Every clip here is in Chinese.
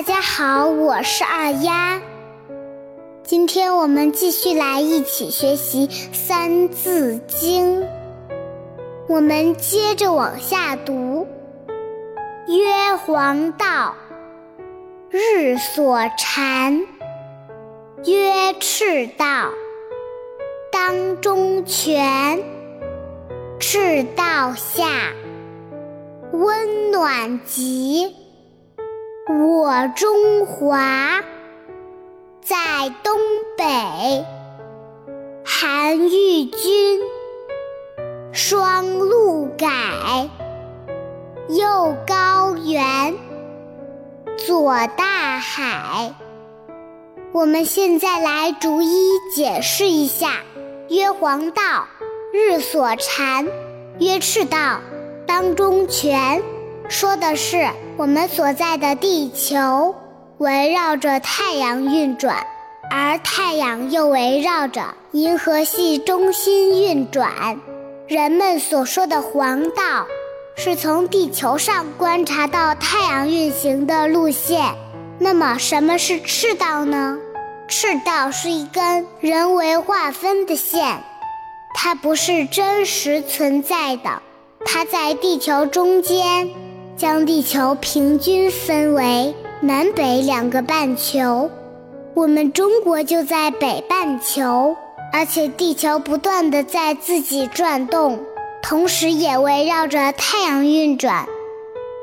大家好，我是二丫。今天我们继续来一起学习《三字经》，我们接着往下读：曰黄道，日所蝉；曰赤道，当中权。赤道下，温暖极。我中华，在东北，韩愈君。双陆改，右高原，左大海。我们现在来逐一解释一下：曰黄道，日所蝉；曰赤道，当中权。说的是我们所在的地球围绕着太阳运转，而太阳又围绕着银河系中心运转。人们所说的黄道，是从地球上观察到太阳运行的路线。那么，什么是赤道呢？赤道是一根人为划分的线，它不是真实存在的，它在地球中间。将地球平均分为南北两个半球，我们中国就在北半球，而且地球不断的在自己转动，同时也围绕着太阳运转。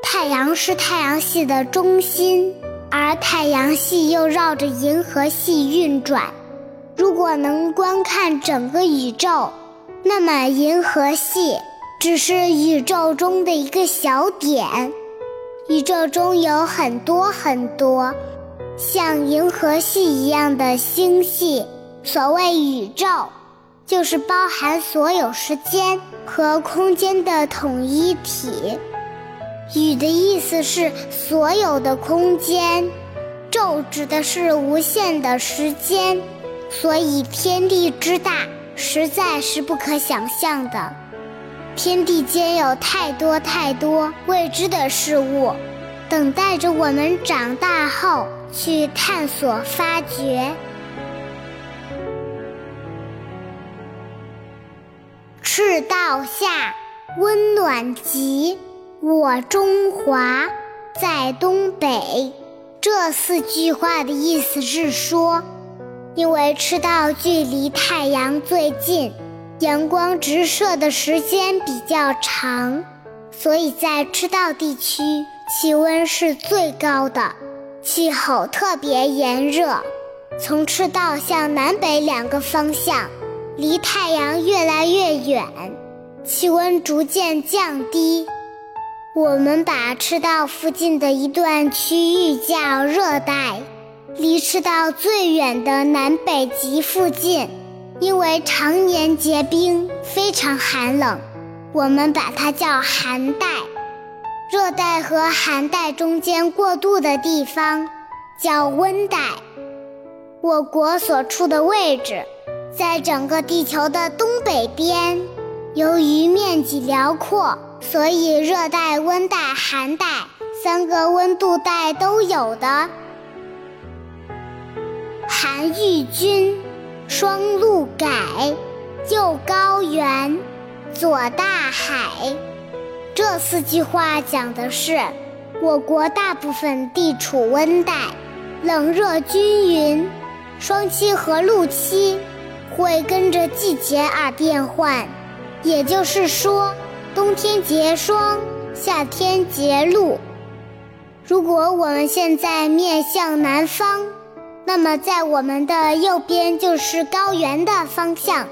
太阳是太阳系的中心，而太阳系又绕着银河系运转。如果能观看整个宇宙，那么银河系。只是宇宙中的一个小点，宇宙中有很多很多像银河系一样的星系。所谓宇宙，就是包含所有时间和空间的统一体。宇的意思是所有的空间，宙指的是无限的时间。所以天地之大，实在是不可想象的。天地间有太多太多未知的事物，等待着我们长大后去探索发掘。赤道下，温暖极，我中华在东北。这四句话的意思是说，因为赤道距离太阳最近。阳光直射的时间比较长，所以在赤道地区气温是最高的，气候特别炎热。从赤道向南北两个方向，离太阳越来越远，气温逐渐降低。我们把赤道附近的一段区域叫热带，离赤道最远的南北极附近。因为常年结冰，非常寒冷，我们把它叫寒带。热带和寒带中间过渡的地方叫温带。我国所处的位置在整个地球的东北边，由于面积辽阔，所以热带、温带、寒带三个温度带都有的。韩愈君。双陆改，右高原，左大海。这四句话讲的是，我国大部分地处温带，冷热均匀，霜期和露期会跟着季节而变换。也就是说，冬天结霜，夏天结露。如果我们现在面向南方。那么，在我们的右边就是高原的方向，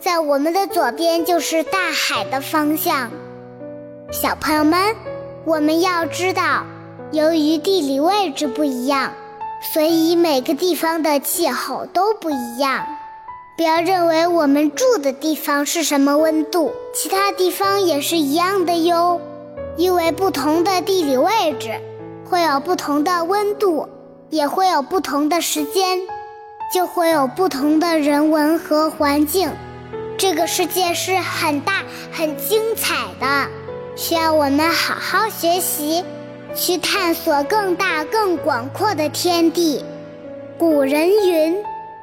在我们的左边就是大海的方向。小朋友们，我们要知道，由于地理位置不一样，所以每个地方的气候都不一样。不要认为我们住的地方是什么温度，其他地方也是一样的哟。因为不同的地理位置，会有不同的温度。也会有不同的时间，就会有不同的人文和环境。这个世界是很大、很精彩的，需要我们好好学习，去探索更大更广阔的天地。古人云：“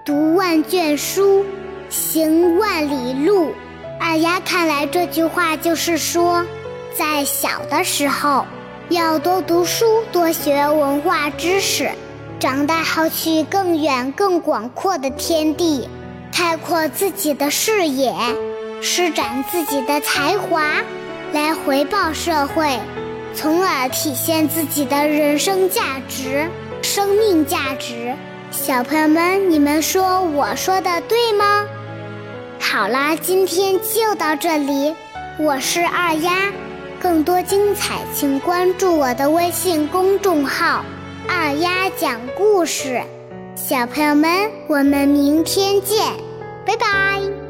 读万卷书，行万里路。”二丫看来这句话就是说，在小的时候要多读书，多学文化知识，长大后去更远更广阔的天地，开阔自己的视野，施展自己的才华，来回报社会，从而体现自己的人生价值、生命价值。小朋友们，你们说我说的对吗？好啦，今天就到这里。我是二丫，更多精彩请关注我的微信公众号“二丫讲故事”。小朋友们，我们明天见，拜拜。